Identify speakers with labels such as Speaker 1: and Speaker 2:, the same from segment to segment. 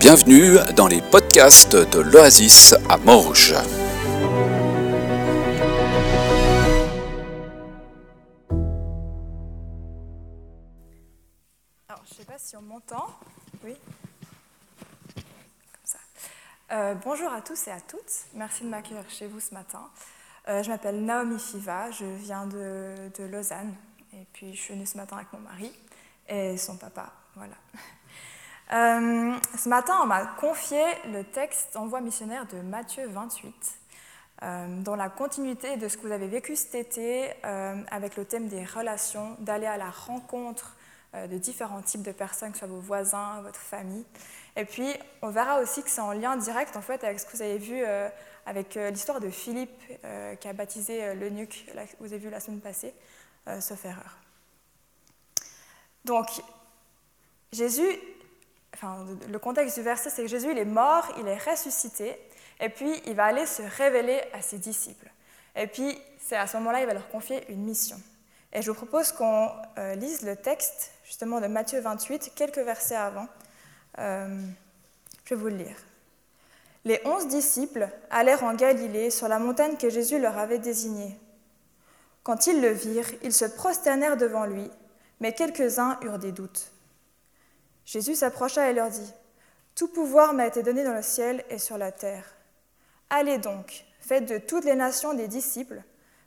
Speaker 1: Bienvenue dans les podcasts de l'Oasis à Morges.
Speaker 2: Alors, je ne sais pas si on m'entend. Oui. Comme ça. Euh, bonjour à tous et à toutes. Merci de m'accueillir chez vous ce matin. Euh, je m'appelle Naomi Fiva, je viens de, de, Lausanne. Et puis, je suis venue ce matin avec mon mari et son papa. Voilà. Euh, ce matin, on m'a confié le texte Envoi missionnaire de Matthieu 28, euh, dans la continuité de ce que vous avez vécu cet été euh, avec le thème des relations, d'aller à la rencontre de différents types de personnes, que ce soit vos voisins, votre famille. Et puis, on verra aussi que c'est en lien direct en fait, avec ce que vous avez vu avec l'histoire de Philippe qui a baptisé l'eunuque, que vous avez vu la semaine passée, sauf erreur. Donc, Jésus le contexte du verset, c'est que Jésus il est mort, il est ressuscité, et puis il va aller se révéler à ses disciples. Et puis, c'est à ce moment-là, il va leur confier une mission. Et je vous propose qu'on euh, lise le texte, justement, de Matthieu 28, quelques versets avant. Euh, je vais vous le lire. Les onze disciples allèrent en Galilée, sur la montagne que Jésus leur avait désignée. Quand ils le virent, ils se prosternèrent devant lui, mais quelques-uns eurent des doutes. Jésus s'approcha et leur dit, Tout pouvoir m'a été donné dans le ciel et sur la terre. Allez donc, faites de toutes les nations des disciples,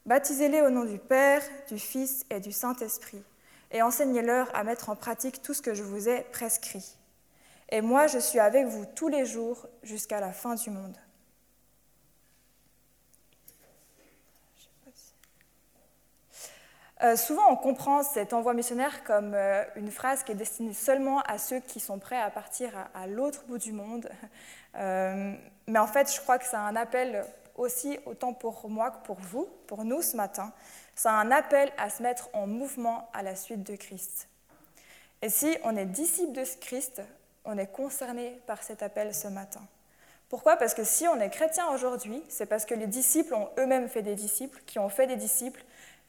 Speaker 2: baptisez-les au nom du Père, du Fils et du Saint-Esprit, et enseignez-leur à mettre en pratique tout ce que je vous ai prescrit. Et moi, je suis avec vous tous les jours jusqu'à la fin du monde. Euh, souvent, on comprend cet envoi missionnaire comme euh, une phrase qui est destinée seulement à ceux qui sont prêts à partir à, l'autre bout du monde. Euh, mais en fait, je crois que c'est un appel aussi, autant pour moi que pour vous, pour nous ce matin. C'est un appel à se mettre en mouvement à la suite de Christ. Et si on est disciple de Christ, on est concerné par cet appel ce matin. Pourquoi? Parce que si on est chrétien aujourd'hui, c'est parce que les disciples ont eux-mêmes fait des disciples, qui ont fait des disciples,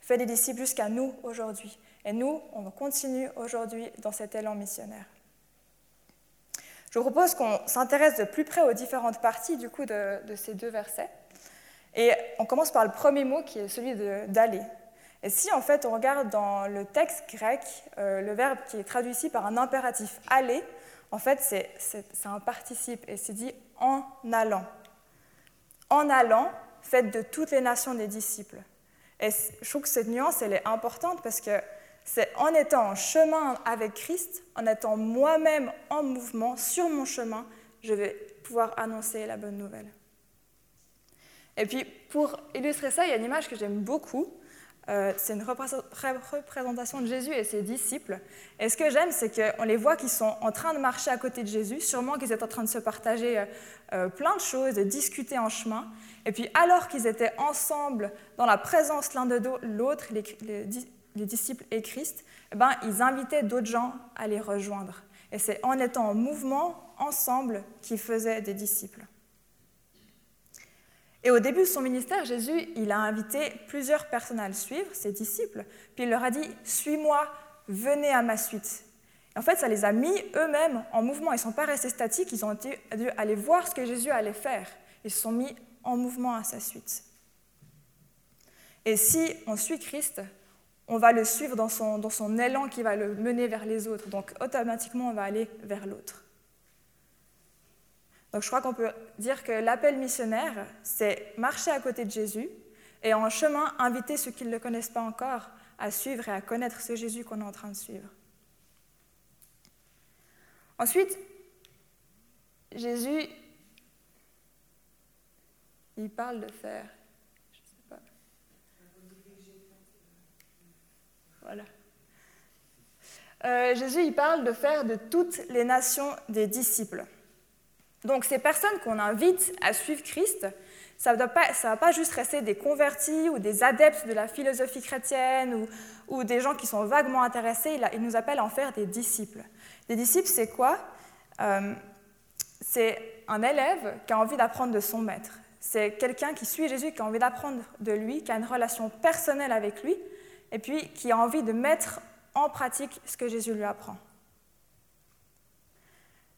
Speaker 2: fait des disciples jusqu'à nous aujourd'hui. Et nous, on continue aujourd'hui dans cet élan missionnaire. Je vous propose qu'on s'intéresse de plus près aux différentes parties du coup de, ces deux versets. Et on commence par le premier mot qui est celui d'aller. Et si en fait on regarde dans le texte grec, euh, le verbe qui est traduit ici par un impératif aller, en fait c'est un participe et c'est dit en allant. En allant, faites de toutes les nations des disciples. Et je trouve que cette nuance, elle est importante parce que c'est en étant en chemin avec Christ, en étant moi-même en mouvement sur mon chemin, je vais pouvoir annoncer la bonne nouvelle. Et puis, pour illustrer ça, il y a une image que j'aime beaucoup. Euh, c'est une représentation de Jésus et ses disciples. Et ce que j'aime, c'est qu'on les voit qui sont en train de marcher à côté de Jésus, sûrement qu'ils étaient en train de se partager euh, euh, plein de choses, de discuter en chemin. Et puis alors qu'ils étaient ensemble dans la présence l'un de l'autre, les, disciples et Christ, eh ben, ils invitaient d'autres gens à les rejoindre. Et c'est en étant en mouvement ensemble qu'ils faisaient des disciples. Et au début de son ministère, Jésus, il a invité plusieurs personnes à le suivre, ses disciples, puis il leur a dit, Suis-moi, venez à ma suite. Et en fait, ça les a mis eux-mêmes en mouvement. Ils ne sont pas restés statiques, ils ont dû aller voir ce que Jésus allait faire. Ils se sont mis en mouvement à sa suite. Et si on suit Christ, on va le suivre dans son, dans son élan qui va le mener vers les autres. Donc automatiquement, on va aller vers l'autre. Donc je crois qu'on peut dire que l'appel missionnaire, c'est marcher à côté de Jésus et en chemin inviter ceux qui ne le connaissent pas encore à suivre et à connaître ce Jésus qu'on est en train de suivre. Ensuite, Jésus il parle de faire. Je sais pas. Voilà. Euh, Jésus, il parle de faire de toutes les nations des disciples. Donc ces personnes qu'on invite à suivre Christ, ça ne va, pas juste rester des convertis ou des adeptes de la philosophie chrétienne ou, des gens qui sont vaguement intéressés, il, il, nous appelle à en faire des disciples. Des disciples, c'est quoi? Euh, C'est un élève qui a envie d'apprendre de son maître. C'est quelqu'un qui suit Jésus, qui a envie d'apprendre de lui, qui a une relation personnelle avec lui, et puis qui a envie de mettre en pratique ce que Jésus lui apprend.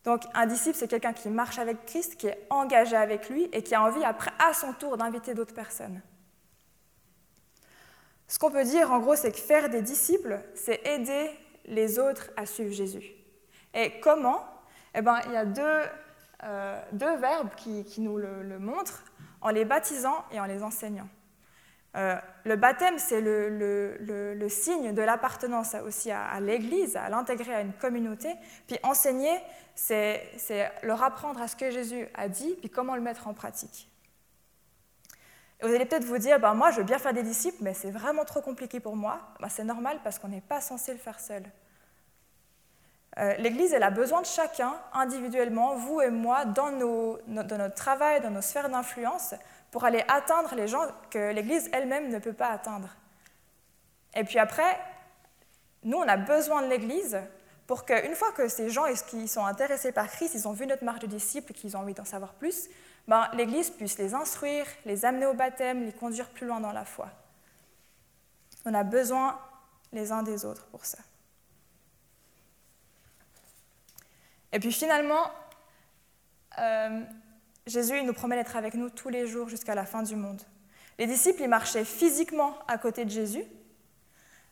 Speaker 2: Donc un disciple, c'est quelqu'un qui marche avec Christ, qui est engagé avec lui et qui a envie après, à son tour, d'inviter d'autres personnes. Ce qu'on peut dire, en gros, c'est que faire des disciples, c'est aider les autres à suivre Jésus. Et comment? Eh bien, il y a deux, euh, deux verbes qui, nous le, montrent, en les baptisant et en les enseignant. Euh, le baptême, c'est le, signe de l'appartenance aussi à, l'Église, à l'intégrer à une communauté. Puis enseigner, c'est leur apprendre à ce que Jésus a dit, puis comment le mettre en pratique. Et vous allez peut-être vous dire, ben, moi je veux bien faire des disciples, mais c'est vraiment trop compliqué pour moi. Ben, c'est normal parce qu'on n'est pas censé le faire seul. Euh, L'Église, elle a besoin de chacun individuellement, vous et moi, dans, nos, dans notre travail, dans nos sphères d'influence, pour aller atteindre les gens que l'Église elle-même ne peut pas atteindre. Et puis après, nous, on a besoin de l'Église pour qu'une fois que ces gens qui sont intéressés par Christ, ils ont vu notre marche de disciples, qu'ils ont envie d'en savoir plus, ben, l'Église puisse les instruire, les amener au baptême, les conduire plus loin dans la foi. On a besoin les uns des autres pour ça. Et puis finalement, euh, Jésus nous promet d'être avec nous tous les jours jusqu'à la fin du monde. Les disciples, ils marchaient physiquement à côté de Jésus.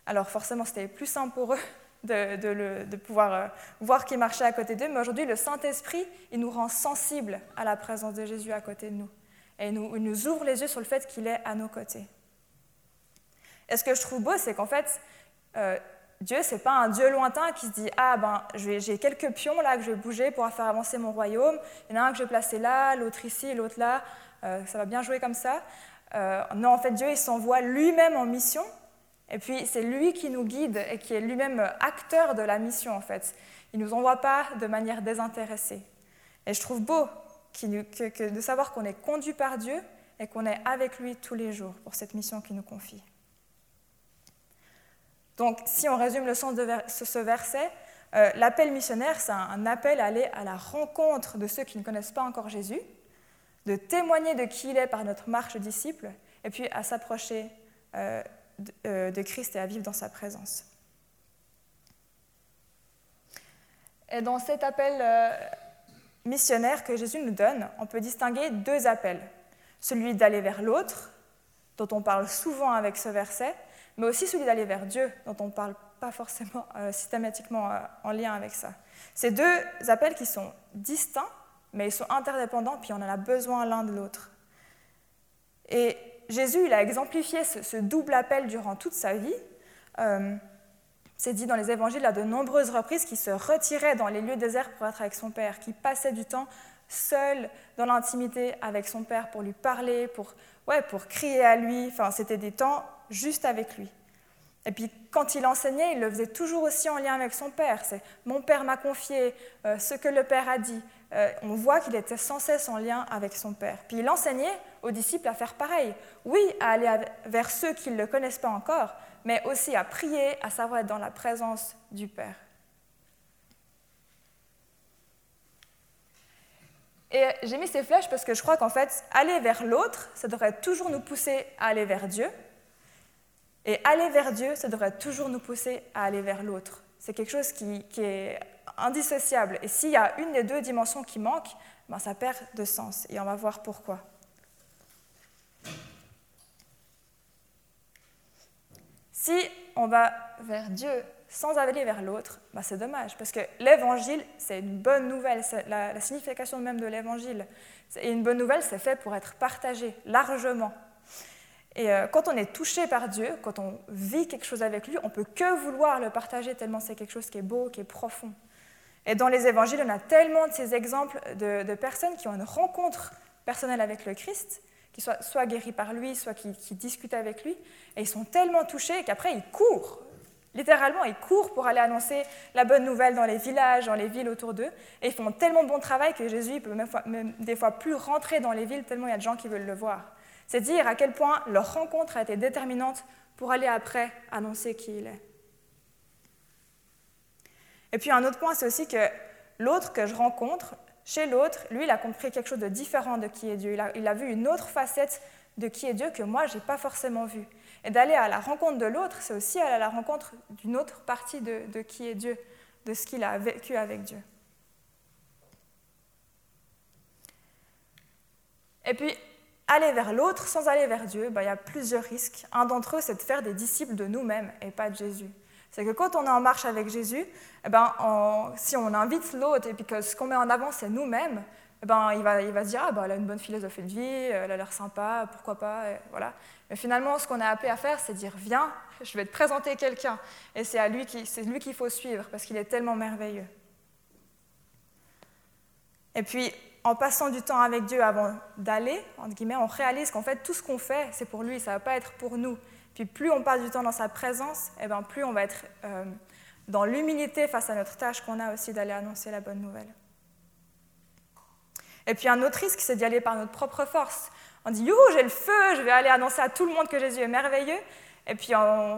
Speaker 2: Alors forcément, c'était plus simple pour eux de, pouvoir euh, voir qu'il marchait à côté d'eux, mais aujourd'hui, le Saint-Esprit, il nous rend sensibles à la présence de Jésus à côté de nous. Et il nous, nous ouvre les yeux sur le fait qu'il est à nos côtés. Et ce que je trouve beau, c'est qu'en fait, euh, Dieu, c'est pas un Dieu lointain qui se dit Ah, ben, j'ai quelques pions là que je vais bouger pour faire avancer mon royaume. Il y en a un que je vais placer là, l'autre ici, l'autre là. Euh, ça va bien jouer comme ça. Euh, non, en fait, Dieu, il s'envoie lui-même en mission. Et puis, c'est lui qui nous guide et qui est lui-même acteur de la mission, en fait. Il ne nous envoie pas de manière désintéressée. Et je trouve beau de savoir qu'on est conduit par Dieu et qu'on est avec lui tous les jours pour cette mission qu'il nous confie. Donc, si on résume le sens de ce verset, euh, l'appel missionnaire, c'est un appel à aller à la rencontre de ceux qui ne connaissent pas encore Jésus, de témoigner de qui il est par notre marche disciple, et puis à s'approcher euh, euh, de Christ et à vivre dans sa présence. Et dans cet appel missionnaire que Jésus nous donne, on peut distinguer deux appels. Celui d'aller vers l'autre, dont on parle souvent avec ce verset, mais aussi celui d'aller vers Dieu, dont on ne parle pas forcément euh, systématiquement euh, en lien avec ça. Ces deux appels qui sont distincts, mais ils sont interdépendants, puis on en a besoin l'un de l'autre. Et Jésus, il a exemplifié ce, double appel durant toute sa vie. Euh, c'est dit dans les évangiles à de nombreuses reprises qu'il se retirait dans les lieux déserts pour être avec son Père, qu'il passait du temps seul dans l'intimité avec son Père pour lui parler, pour, ouais, pour crier à lui. Enfin, c'était des temps juste avec lui. Et puis quand il enseignait, il le faisait toujours aussi en lien avec son Père. C'est mon Père m'a confié euh, ce que le Père a dit. Euh, on voit qu'il était sans cesse en lien avec son Père. Puis il enseignait aux disciples à faire pareil. Oui, à aller vers ceux qui ne le connaissent pas encore, mais aussi à prier, à savoir être dans la présence du Père. Et j'ai mis ces flèches parce que je crois qu'en fait, aller vers l'autre, ça devrait toujours nous pousser à aller vers Dieu, et aller vers Dieu, ça devrait toujours nous pousser à aller vers l'autre. C'est quelque chose qui, est indissociable. Et s'il y a une des deux dimensions qui manque, ben ça perd de sens. Et on va voir pourquoi. Si on va vers Dieu sans aller vers l'autre, ben c'est dommage, parce que l'évangile, c'est une bonne nouvelle, la, la signification même de l'évangile. Et une bonne nouvelle, c'est fait pour être partagé largement. Et euh, quand on est touché par Dieu, quand on vit quelque chose avec lui, on peut que vouloir le partager tellement c'est quelque chose qui est beau, qui est profond. Et dans les évangiles, on a tellement de ces exemples de, personnes qui ont une rencontre personnelle avec le Christ, qui soient soit guéris par lui, soit qui, discutent avec lui, et ils sont tellement touchés qu'après ils courent. Littéralement, ils courent pour aller annoncer la bonne nouvelle dans les villages, dans les villes autour d'eux. Et ils font tellement bon travail que Jésus peut même, même des fois plus rentrer dans les villes tellement il y a de gens qui veulent le voir. C'est dire à quel point leur rencontre a été déterminante pour aller après annoncer qui il est. Et puis un autre point, c'est aussi que l'autre que je rencontre, chez l'autre, lui, il a compris quelque chose de différent de qui est Dieu. Il a, vu une autre facette de qui est Dieu que moi, je n'ai pas forcément vu. Et d'aller à la rencontre de l'autre, c'est aussi aller à la rencontre d'une autre partie de, de qui est Dieu, de ce qu'il a vécu avec Dieu. Et puis, aller vers l'autre sans aller vers Dieu, bah, il y a plusieurs risques. Un d'entre eux, c'est de faire des disciples de nous-mêmes et pas de Jésus. C'est que quand on est en marche avec Jésus, eh ben, si on invite l'autre et puis que ce qu'on met en avant, c'est nous-mêmes, eh ben, il, va, il va se dire ah, bah, elle a une bonne philosophie de vie, elle a l'air sympa, pourquoi pas. voilà. Mais finalement, ce qu'on a appelé à faire, c'est dire viens, je vais te présenter quelqu'un. Et c'est lui qu'il faut suivre parce qu'il est tellement merveilleux. Et puis, en passant du temps avec Dieu avant d'aller, entre guillemets, on réalise qu'en fait, tout ce qu'on fait, c'est pour lui, ça ne va pas être pour nous. Puis plus on passe du temps dans sa présence, et eh ben, plus on va être euh, dans l'humilité face à notre tâche qu'on a aussi d'aller annoncer la bonne nouvelle. Et puis un autre risque, c'est d'y aller par notre propre force. On dit, youhou, j'ai le feu, je vais aller annoncer à tout le monde que Jésus est merveilleux. Et puis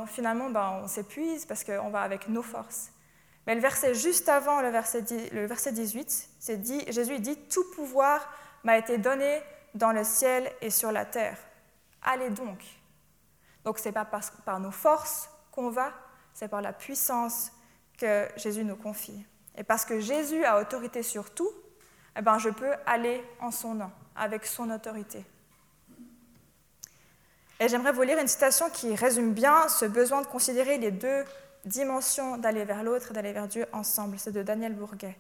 Speaker 2: finalement, ben, on s'épuise parce qu'on va avec nos forces. Mais le verset juste avant le verset, le verset 18, c'est dit, Jésus dit, tout pouvoir m'a été donné dans le ciel et sur la terre. Allez donc. Donc ce n'est pas par, nos forces qu'on va, c'est par la puissance que Jésus nous confie. Et parce que Jésus a autorité sur tout, eh ben, je peux aller en son nom, avec son autorité. Et j'aimerais vous lire une citation qui résume bien ce besoin de considérer les deux dimensions d'aller vers l'autre et d'aller vers Dieu ensemble. C'est de Daniel Bourguet.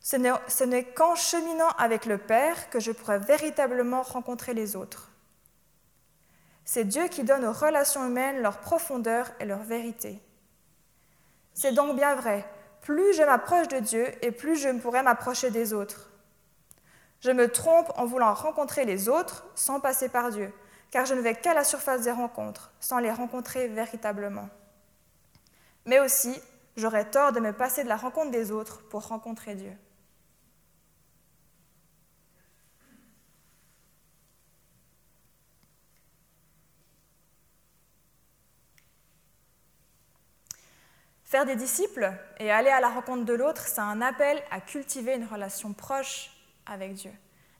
Speaker 2: Ce n'est qu'en cheminant avec le Père que je pourrai véritablement rencontrer les autres. C'est Dieu qui donne aux relations humaines leur profondeur et leur vérité. C'est donc bien vrai, plus je m'approche de Dieu et plus je pourrai m'approcher des autres. Je me trompe en voulant rencontrer les autres sans passer par Dieu, car je ne vais qu'à la surface des rencontres, sans les rencontrer véritablement. Mais aussi, j'aurais tort de me passer de la rencontre des autres pour rencontrer Dieu. Faire des disciples et aller à la rencontre de l'autre, c'est un appel à cultiver une relation proche avec Dieu.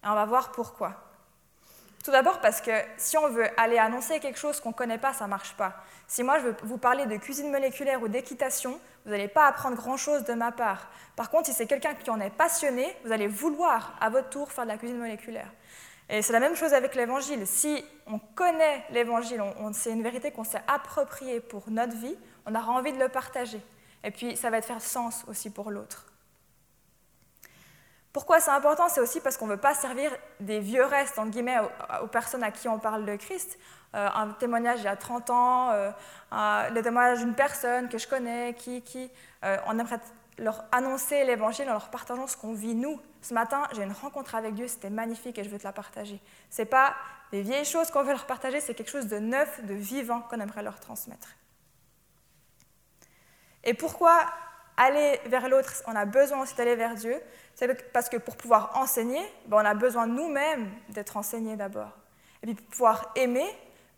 Speaker 2: Et on va voir pourquoi. Tout d'abord parce que si on veut aller annoncer quelque chose qu'on ne connaît pas, ça ne marche pas. Si moi je veux vous parler de cuisine moléculaire ou d'équitation, vous n'allez pas apprendre grand-chose de ma part. Par contre, si c'est quelqu'un qui en est passionné, vous allez vouloir à votre tour faire de la cuisine moléculaire. Et c'est la même chose avec l'évangile. Si on connaît l'évangile, c'est une vérité qu'on s'est appropriée pour notre vie, on aura envie de le partager. Et puis, ça va te faire sens aussi pour l'autre. Pourquoi c'est important? C'est aussi parce qu'on ne veut pas servir des vieux restes, entre guillemets, aux, personnes à qui on parle de Christ. Euh, un témoignage il y a 30 ans, euh, le témoignage d'une personne que je connais, qui, qui euh, on aimerait leur annoncer l'évangile en leur partageant ce qu'on vit nous. Ce matin, j'ai une rencontre avec Dieu, c'était magnifique et je veux te la partager. Ce n'est pas des vieilles choses qu'on veut leur partager, c'est quelque chose de neuf, de vivant qu'on aimerait leur transmettre. Et pourquoi aller vers l'autre, on a besoin aussi d'aller vers Dieu C'est parce que pour pouvoir enseigner, ben, on a besoin nous-mêmes d'être enseignés d'abord. Et puis pour pouvoir aimer,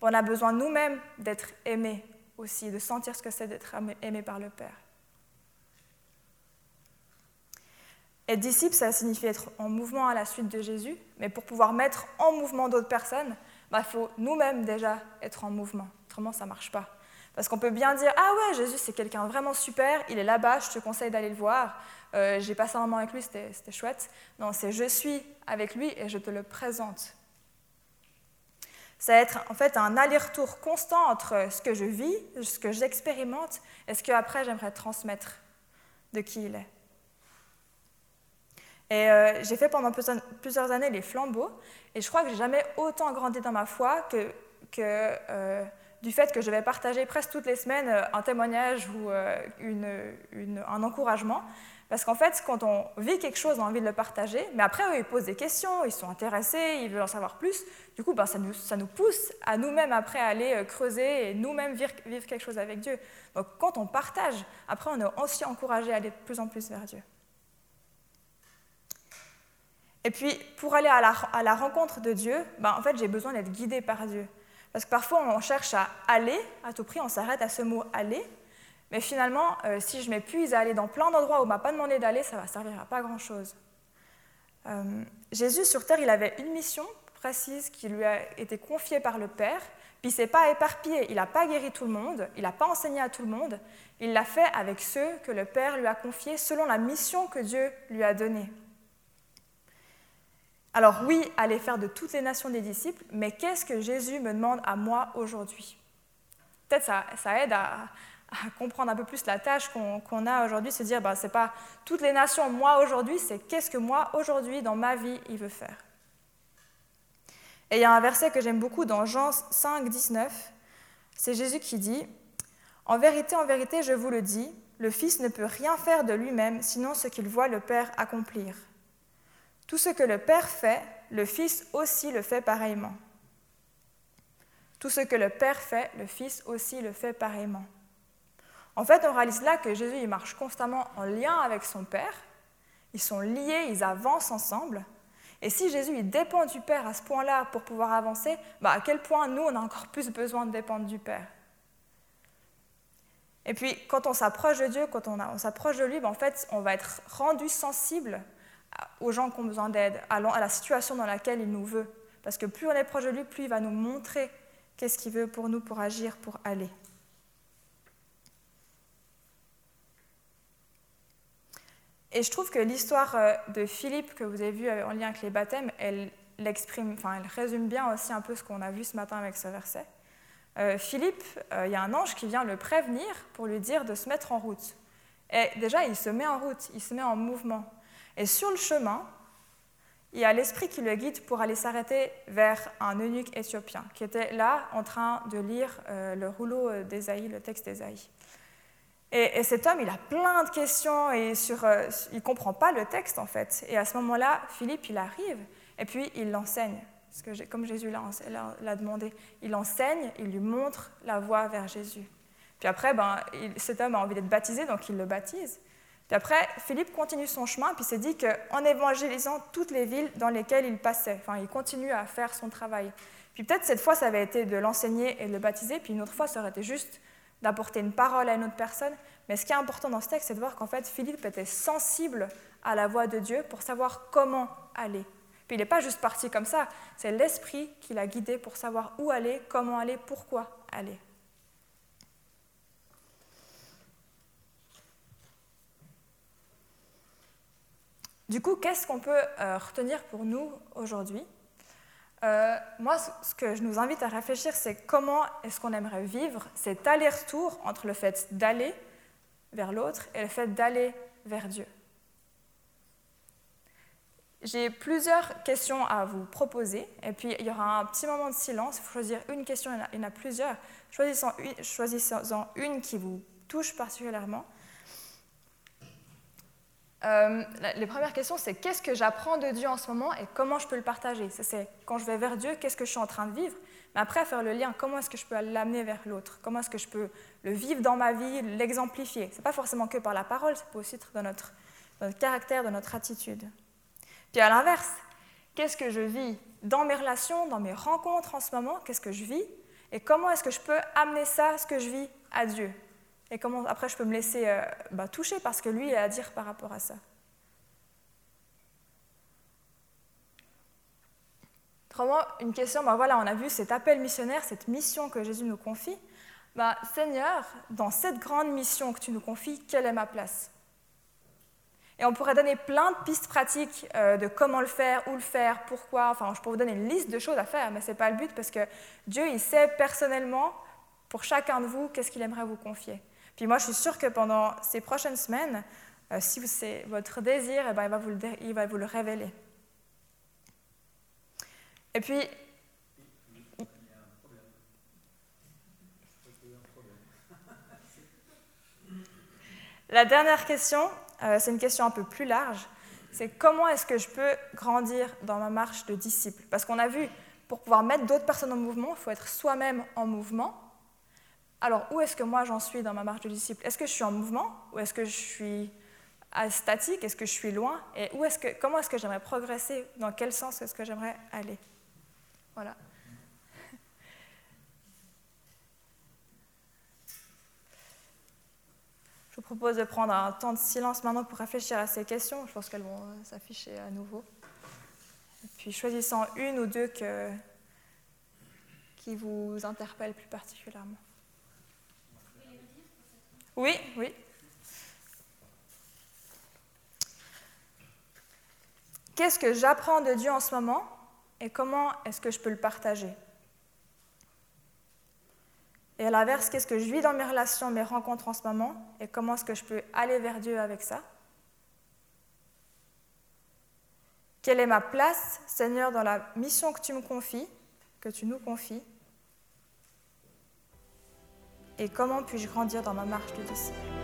Speaker 2: ben, on a besoin nous-mêmes d'être aimés aussi, de sentir ce que c'est d'être aimé par le Père. Être disciple, ça signifie être en mouvement à la suite de Jésus, mais pour pouvoir mettre en mouvement d'autres personnes, ben, il faut nous-mêmes déjà être en mouvement. Autrement, ça ne marche pas. Parce qu'on peut bien dire Ah ouais, Jésus, c'est quelqu'un vraiment super, il est là-bas, je te conseille d'aller le voir. Euh, J'ai passé un moment avec lui, c'était chouette. Non, c'est je suis avec lui et je te le présente. Ça va être en fait un aller-retour constant entre ce que je vis, ce que j'expérimente et ce que après j'aimerais transmettre de qui il est. Et euh, j'ai fait pendant plusieurs années les flambeaux, et je crois que j'ai jamais autant grandi dans ma foi que, euh, du fait que je vais partager presque toutes les semaines euh, un témoignage ou euh, un encouragement. Parce qu'en fait, quand on vit quelque chose, on a envie de le partager, mais après, eux, ils posent des questions, ils sont intéressés, ils veulent en savoir plus. Du coup, ben, ça, nous, pousse à nous-mêmes après aller euh, creuser et nous-mêmes vivre, vivre, quelque chose avec Dieu. Donc quand on partage, après, on est aussi encouragé à aller de plus en plus vers Dieu. Et puis, pour aller à la, à la rencontre de Dieu, ben, en fait, j'ai besoin d'être guidé par Dieu. Parce que parfois, on cherche à aller à tout prix, on s'arrête à ce mot aller. Mais finalement, euh, si je m'épuise à aller dans plein d'endroits où on ne m'a pas demandé d'aller, ça ne va servir à pas grand-chose. Euh, Jésus, sur Terre, il avait une mission précise qui lui a été confiée par le Père. Puis il ne s'est pas éparpillé, il n'a pas guéri tout le monde, il n'a pas enseigné à tout le monde. Il l'a fait avec ceux que le Père lui a confiés selon la mission que Dieu lui a donnée. Alors oui, aller faire de toutes les nations des disciples, mais qu'est-ce que Jésus me demande à moi aujourd'hui? Peut-être ça, ça aide à, comprendre un peu plus la tâche qu'on a aujourd'hui, se dire, bah, c'est pas toutes les nations, moi aujourd'hui, c'est qu'est-ce que moi aujourd'hui dans ma vie il veut faire. Et il y a un verset que j'aime beaucoup dans Jean 5, 19, c'est Jésus qui dit, En vérité, en vérité, je vous le dis, le Fils ne peut rien faire de lui-même, sinon ce qu'il voit le Père accomplir. Tout ce que le Père fait, le Fils aussi le fait pareillement. Tout ce que le Père fait, le Fils aussi le fait pareillement. En fait, on réalise là que Jésus il marche constamment en lien avec son Père. Ils sont liés, ils avancent ensemble. Et si Jésus il dépend du Père à ce point-là pour pouvoir avancer, bah à quel point nous, on a encore plus besoin de dépendre du Père? Et puis, quand on s'approche de Dieu, quand on, s'approche de lui, bah, en fait, on va être rendu sensible aux gens qui ont besoin d'aide, à la situation dans laquelle il nous veut. Parce que plus on est proche de lui, plus il va nous montrer qu'est-ce qu'il veut pour nous, pour agir, pour aller. Et je trouve que l'histoire euh, de Philippe que vous avez vue euh, en lien avec les baptêmes, elle l'exprime, enfin, elle résume bien aussi un peu ce qu'on a vu ce matin avec ce verset. Euh, Philippe, il y a un ange qui vient le prévenir pour lui dire de se mettre en route. Et déjà, il se met en route, il se met en mouvement. Et sur le chemin, il y a l'esprit qui le guide pour aller s'arrêter vers un eunuque éthiopien qui était là en train de lire le rouleau d'Ésaïe, le texte d'Ésaïe. Et, cet homme, il a plein de questions et euh, il ne comprend pas le texte en fait. Et à ce moment-là, Philippe, il arrive et puis il l'enseigne. Parce que comme Jésus l'a demandé, il enseigne, il lui montre la voie vers Jésus. Puis après, ben, cet homme a envie d'être baptisé, donc il le baptise. Puis après, Philippe continue son chemin, puis s'est dit qu'en évangélisant toutes les villes dans lesquelles il passait, enfin, il continue à faire son travail. Puis peut-être cette fois, ça avait été de l'enseigner et de le baptiser, puis une autre fois, ça aurait été juste d'apporter une parole à une autre personne. Mais ce qui est important dans ce texte, c'est de voir qu'en fait, Philippe était sensible à la voix de Dieu pour savoir comment aller. Puis il n'est pas juste parti comme ça, c'est l'Esprit qui l'a guidé pour savoir où aller, comment aller, pourquoi aller. Du coup, qu'est-ce qu'on peut euh, retenir pour nous aujourd'hui? Euh, moi, ce que je nous invite à réfléchir, c'est comment est-ce qu'on aimerait vivre cet aller-retour entre le fait d'aller vers l'autre et le fait d'aller vers Dieu. J'ai plusieurs questions à vous proposer, et puis il y aura un petit moment de silence. Il faut choisir une question, il y en a, plusieurs. Choisissez-en une qui vous touche particulièrement. Euh, les premières questions, c'est qu'est-ce que j'apprends de Dieu en ce moment et comment je peux le partager? C'est quand je vais vers Dieu, qu'est-ce que je suis en train de vivre? Mais après, faire le lien, comment est-ce que je peux l'amener vers l'autre? Comment est-ce que je peux le vivre dans ma vie, l'exemplifier? Ce n'est pas forcément que par la parole, ça peut aussi être dans notre caractère, dans notre attitude. Puis à l'inverse, qu'est-ce que je vis dans mes relations, dans mes rencontres en ce moment? Qu'est-ce que je vis? Et comment est-ce que je peux amener ça, ce que je vis, à Dieu? Et comment après je peux me laisser euh, bah, toucher parce que lui a à dire par rapport à ça. Autrement, une question, bah, voilà, on a vu cet appel missionnaire, cette mission que Jésus nous confie. Bah, Seigneur, dans cette grande mission que tu nous confies, quelle est ma place? Et on pourrait donner plein de pistes pratiques euh, de comment le faire, où le faire, pourquoi. Enfin, je pourrais vous donner une liste de choses à faire, mais ce n'est pas le but parce que Dieu, il sait personnellement, pour chacun de vous, qu'est-ce qu'il aimerait vous confier. Puis moi, je suis sûre que pendant ces prochaines semaines, euh, si c'est votre désir, eh il, va vous le, il va vous le révéler. Et puis, la dernière question, euh, c'est une question un peu plus large, c'est comment est-ce que je peux grandir dans ma marche de disciple? Parce qu'on a vu, pour pouvoir mettre d'autres personnes en mouvement, il faut être soi-même en mouvement. Alors, où est-ce que moi j'en suis dans ma marche de disciple? Est-ce que je suis en mouvement ou est-ce que je suis statique Est-ce que je suis loin? Et où est-ce que, comment est-ce que j'aimerais progresser? Dans quel sens est-ce que j'aimerais aller? Voilà. Je vous propose de prendre un temps de silence maintenant pour réfléchir à ces questions. Je pense qu'elles vont euh, s'afficher à nouveau. Et puis choisissant une ou deux qui vous interpellent plus particulièrement. Oui, oui. Qu'est-ce que j'apprends de Dieu en ce moment et comment est-ce que je peux le partager? Et à l'inverse, qu'est-ce que je vis dans mes relations, mes rencontres en ce moment et comment est-ce que je peux aller vers Dieu avec ça? Quelle est ma place, Seigneur, dans la mission que tu me confies, que tu nous confies Et comment puis-je grandir dans ma marche de disciple